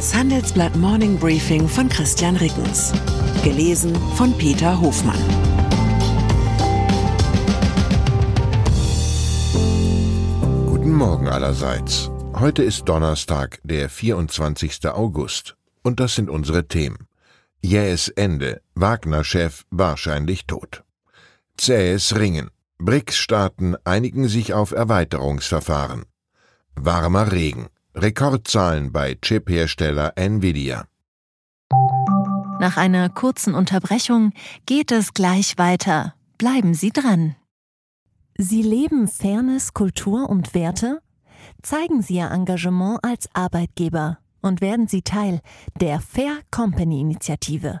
Das Handelsblatt Morning Briefing von Christian Rickens. Gelesen von Peter Hofmann. Guten Morgen allerseits. Heute ist Donnerstag, der 24. August. Und das sind unsere Themen. Jähes Ende. Wagner-Chef wahrscheinlich tot. Zähes Ringen. BRICS-Staaten einigen sich auf Erweiterungsverfahren. Warmer Regen. Rekordzahlen bei Chip-Hersteller Nvidia. Nach einer kurzen Unterbrechung geht es gleich weiter. Bleiben Sie dran. Sie leben Fairness, Kultur und Werte? Zeigen Sie Ihr Engagement als Arbeitgeber und werden Sie Teil der Fair Company Initiative.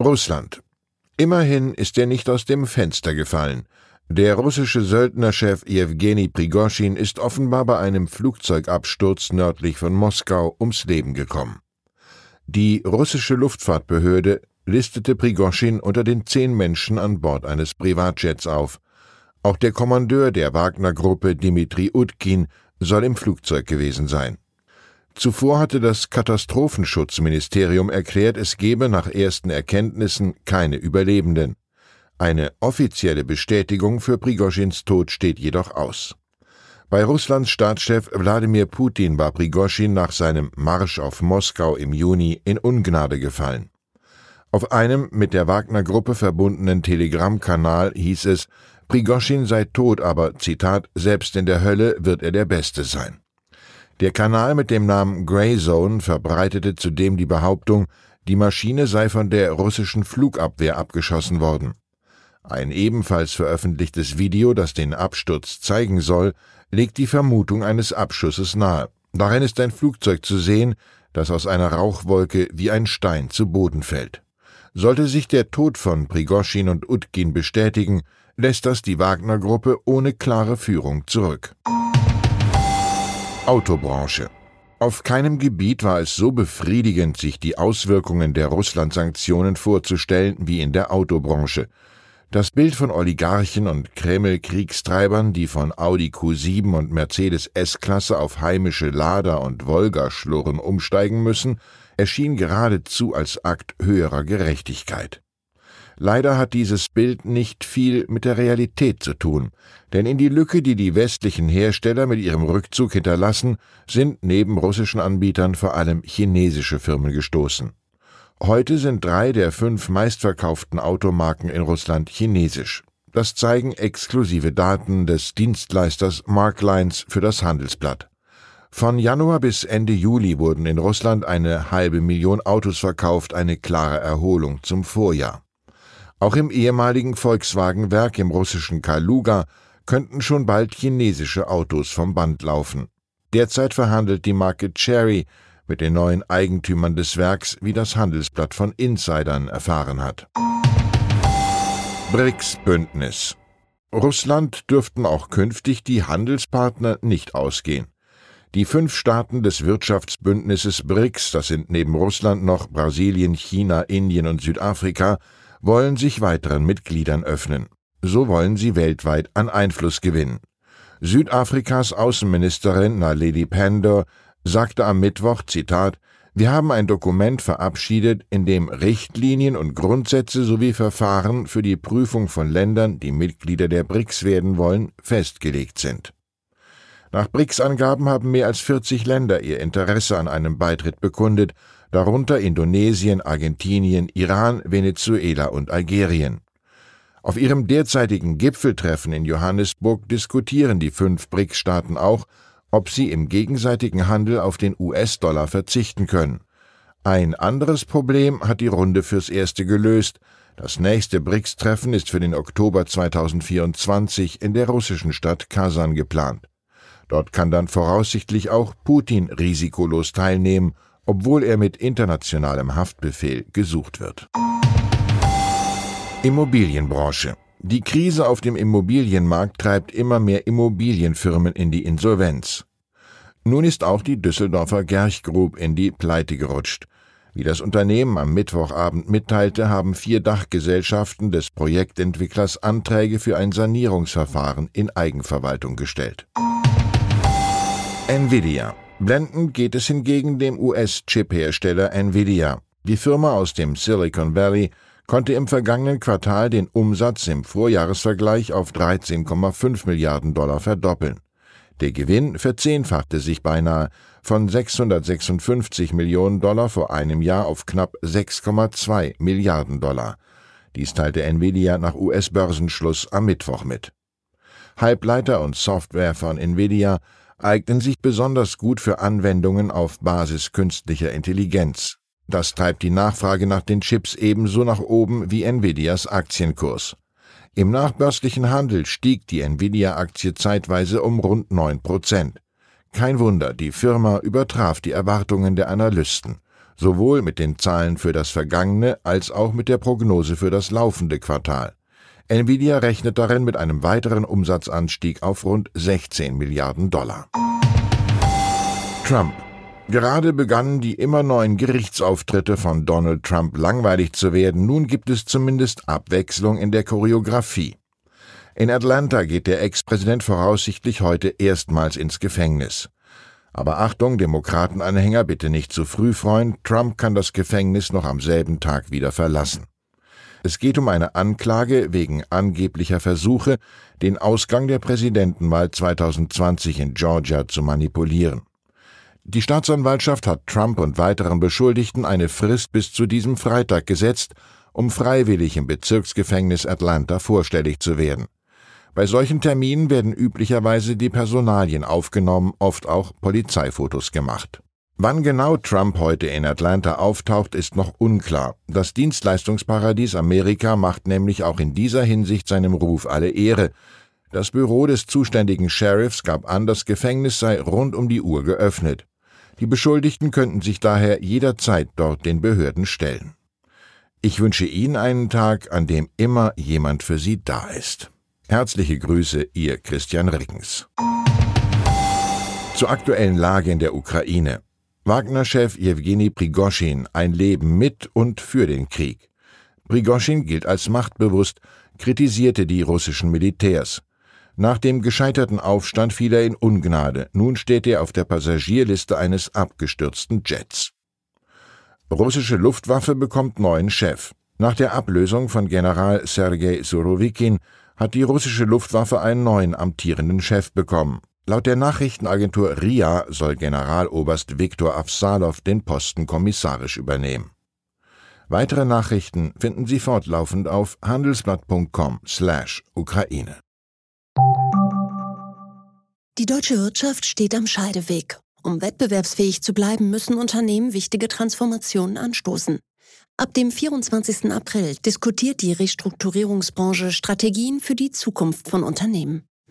Russland. Immerhin ist er nicht aus dem Fenster gefallen. Der russische Söldnerchef Jewgeni Prigoschin ist offenbar bei einem Flugzeugabsturz nördlich von Moskau ums Leben gekommen. Die russische Luftfahrtbehörde listete Prigoschin unter den zehn Menschen an Bord eines Privatjets auf. Auch der Kommandeur der Wagner-Gruppe Dmitri Utkin soll im Flugzeug gewesen sein. Zuvor hatte das Katastrophenschutzministerium erklärt, es gebe nach ersten Erkenntnissen keine Überlebenden. Eine offizielle Bestätigung für Prigoschins Tod steht jedoch aus. Bei Russlands Staatschef Wladimir Putin war Prigoschin nach seinem Marsch auf Moskau im Juni in Ungnade gefallen. Auf einem mit der Wagner-Gruppe verbundenen Telegrammkanal hieß es, Prigoschin sei tot, aber, Zitat, selbst in der Hölle wird er der Beste sein. Der Kanal mit dem Namen Grey Zone verbreitete zudem die Behauptung, die Maschine sei von der russischen Flugabwehr abgeschossen worden. Ein ebenfalls veröffentlichtes Video, das den Absturz zeigen soll, legt die Vermutung eines Abschusses nahe. Darin ist ein Flugzeug zu sehen, das aus einer Rauchwolke wie ein Stein zu Boden fällt. Sollte sich der Tod von Prigoschin und Utkin bestätigen, lässt das die Wagner-Gruppe ohne klare Führung zurück. Autobranche. Auf keinem Gebiet war es so befriedigend, sich die Auswirkungen der Russland-Sanktionen vorzustellen wie in der Autobranche. Das Bild von Oligarchen und Kreml-Kriegstreibern, die von Audi Q7 und Mercedes S-Klasse auf heimische Lada und Volga-Schlurren umsteigen müssen, erschien geradezu als Akt höherer Gerechtigkeit. Leider hat dieses Bild nicht viel mit der Realität zu tun, denn in die Lücke, die die westlichen Hersteller mit ihrem Rückzug hinterlassen, sind neben russischen Anbietern vor allem chinesische Firmen gestoßen. Heute sind drei der fünf meistverkauften Automarken in Russland chinesisch. Das zeigen exklusive Daten des Dienstleisters Marklines für das Handelsblatt. Von Januar bis Ende Juli wurden in Russland eine halbe Million Autos verkauft, eine klare Erholung zum Vorjahr. Auch im ehemaligen Volkswagen-Werk im russischen Kaluga könnten schon bald chinesische Autos vom Band laufen. Derzeit verhandelt die Marke Cherry mit den neuen Eigentümern des Werks, wie das Handelsblatt von Insidern erfahren hat. BRICS-Bündnis Russland dürften auch künftig die Handelspartner nicht ausgehen. Die fünf Staaten des Wirtschaftsbündnisses BRICS, das sind neben Russland noch Brasilien, China, Indien und Südafrika, wollen sich weiteren Mitgliedern öffnen. So wollen sie weltweit an Einfluss gewinnen. Südafrikas Außenministerin Naledi Pandor sagte am Mittwoch, Zitat, wir haben ein Dokument verabschiedet, in dem Richtlinien und Grundsätze sowie Verfahren für die Prüfung von Ländern, die Mitglieder der BRICS werden wollen, festgelegt sind. Nach BRICS-Angaben haben mehr als 40 Länder ihr Interesse an einem Beitritt bekundet, darunter Indonesien, Argentinien, Iran, Venezuela und Algerien. Auf ihrem derzeitigen Gipfeltreffen in Johannesburg diskutieren die fünf BRICS-Staaten auch, ob sie im gegenseitigen Handel auf den US-Dollar verzichten können. Ein anderes Problem hat die Runde fürs Erste gelöst. Das nächste BRICS-Treffen ist für den Oktober 2024 in der russischen Stadt Kasan geplant. Dort kann dann voraussichtlich auch Putin risikolos teilnehmen, obwohl er mit internationalem Haftbefehl gesucht wird. Immobilienbranche. Die Krise auf dem Immobilienmarkt treibt immer mehr Immobilienfirmen in die Insolvenz. Nun ist auch die Düsseldorfer Gerch Group in die Pleite gerutscht. Wie das Unternehmen am Mittwochabend mitteilte, haben vier Dachgesellschaften des Projektentwicklers Anträge für ein Sanierungsverfahren in Eigenverwaltung gestellt. Nvidia. Blendend geht es hingegen dem US-Chip-Hersteller Nvidia. Die Firma aus dem Silicon Valley konnte im vergangenen Quartal den Umsatz im Vorjahresvergleich auf 13,5 Milliarden Dollar verdoppeln. Der Gewinn verzehnfachte sich beinahe von 656 Millionen Dollar vor einem Jahr auf knapp 6,2 Milliarden Dollar. Dies teilte Nvidia nach US-Börsenschluss am Mittwoch mit. Halbleiter und Software von Nvidia eignen sich besonders gut für Anwendungen auf Basis künstlicher Intelligenz. Das treibt die Nachfrage nach den Chips ebenso nach oben wie Nvidias Aktienkurs. Im nachbörslichen Handel stieg die Nvidia-Aktie zeitweise um rund 9 Prozent. Kein Wunder, die Firma übertraf die Erwartungen der Analysten, sowohl mit den Zahlen für das vergangene als auch mit der Prognose für das laufende Quartal. Nvidia rechnet darin mit einem weiteren Umsatzanstieg auf rund 16 Milliarden Dollar. Trump. Gerade begannen die immer neuen Gerichtsauftritte von Donald Trump langweilig zu werden, nun gibt es zumindest Abwechslung in der Choreografie. In Atlanta geht der Ex-Präsident voraussichtlich heute erstmals ins Gefängnis. Aber Achtung, Demokratenanhänger, bitte nicht zu früh freuen, Trump kann das Gefängnis noch am selben Tag wieder verlassen. Es geht um eine Anklage wegen angeblicher Versuche, den Ausgang der Präsidentenwahl 2020 in Georgia zu manipulieren. Die Staatsanwaltschaft hat Trump und weiteren Beschuldigten eine Frist bis zu diesem Freitag gesetzt, um freiwillig im Bezirksgefängnis Atlanta vorstellig zu werden. Bei solchen Terminen werden üblicherweise die Personalien aufgenommen, oft auch Polizeifotos gemacht. Wann genau Trump heute in Atlanta auftaucht, ist noch unklar. Das Dienstleistungsparadies Amerika macht nämlich auch in dieser Hinsicht seinem Ruf alle Ehre. Das Büro des zuständigen Sheriffs gab an, das Gefängnis sei rund um die Uhr geöffnet. Die Beschuldigten könnten sich daher jederzeit dort den Behörden stellen. Ich wünsche Ihnen einen Tag, an dem immer jemand für Sie da ist. Herzliche Grüße, Ihr Christian Rickens. Zur aktuellen Lage in der Ukraine. Wagner-Chef Jewgeni Prigoschin ein Leben mit und für den Krieg. Prigoschin gilt als machtbewusst, kritisierte die russischen Militärs. Nach dem gescheiterten Aufstand fiel er in Ungnade. Nun steht er auf der Passagierliste eines abgestürzten Jets. Russische Luftwaffe bekommt neuen Chef. Nach der Ablösung von General Sergei Surovikin hat die russische Luftwaffe einen neuen amtierenden Chef bekommen. Laut der Nachrichtenagentur RIA soll Generaloberst Viktor Afsalow den Posten kommissarisch übernehmen. Weitere Nachrichten finden Sie fortlaufend auf handelsblatt.com/Ukraine. Die deutsche Wirtschaft steht am Scheideweg. Um wettbewerbsfähig zu bleiben, müssen Unternehmen wichtige Transformationen anstoßen. Ab dem 24. April diskutiert die Restrukturierungsbranche Strategien für die Zukunft von Unternehmen.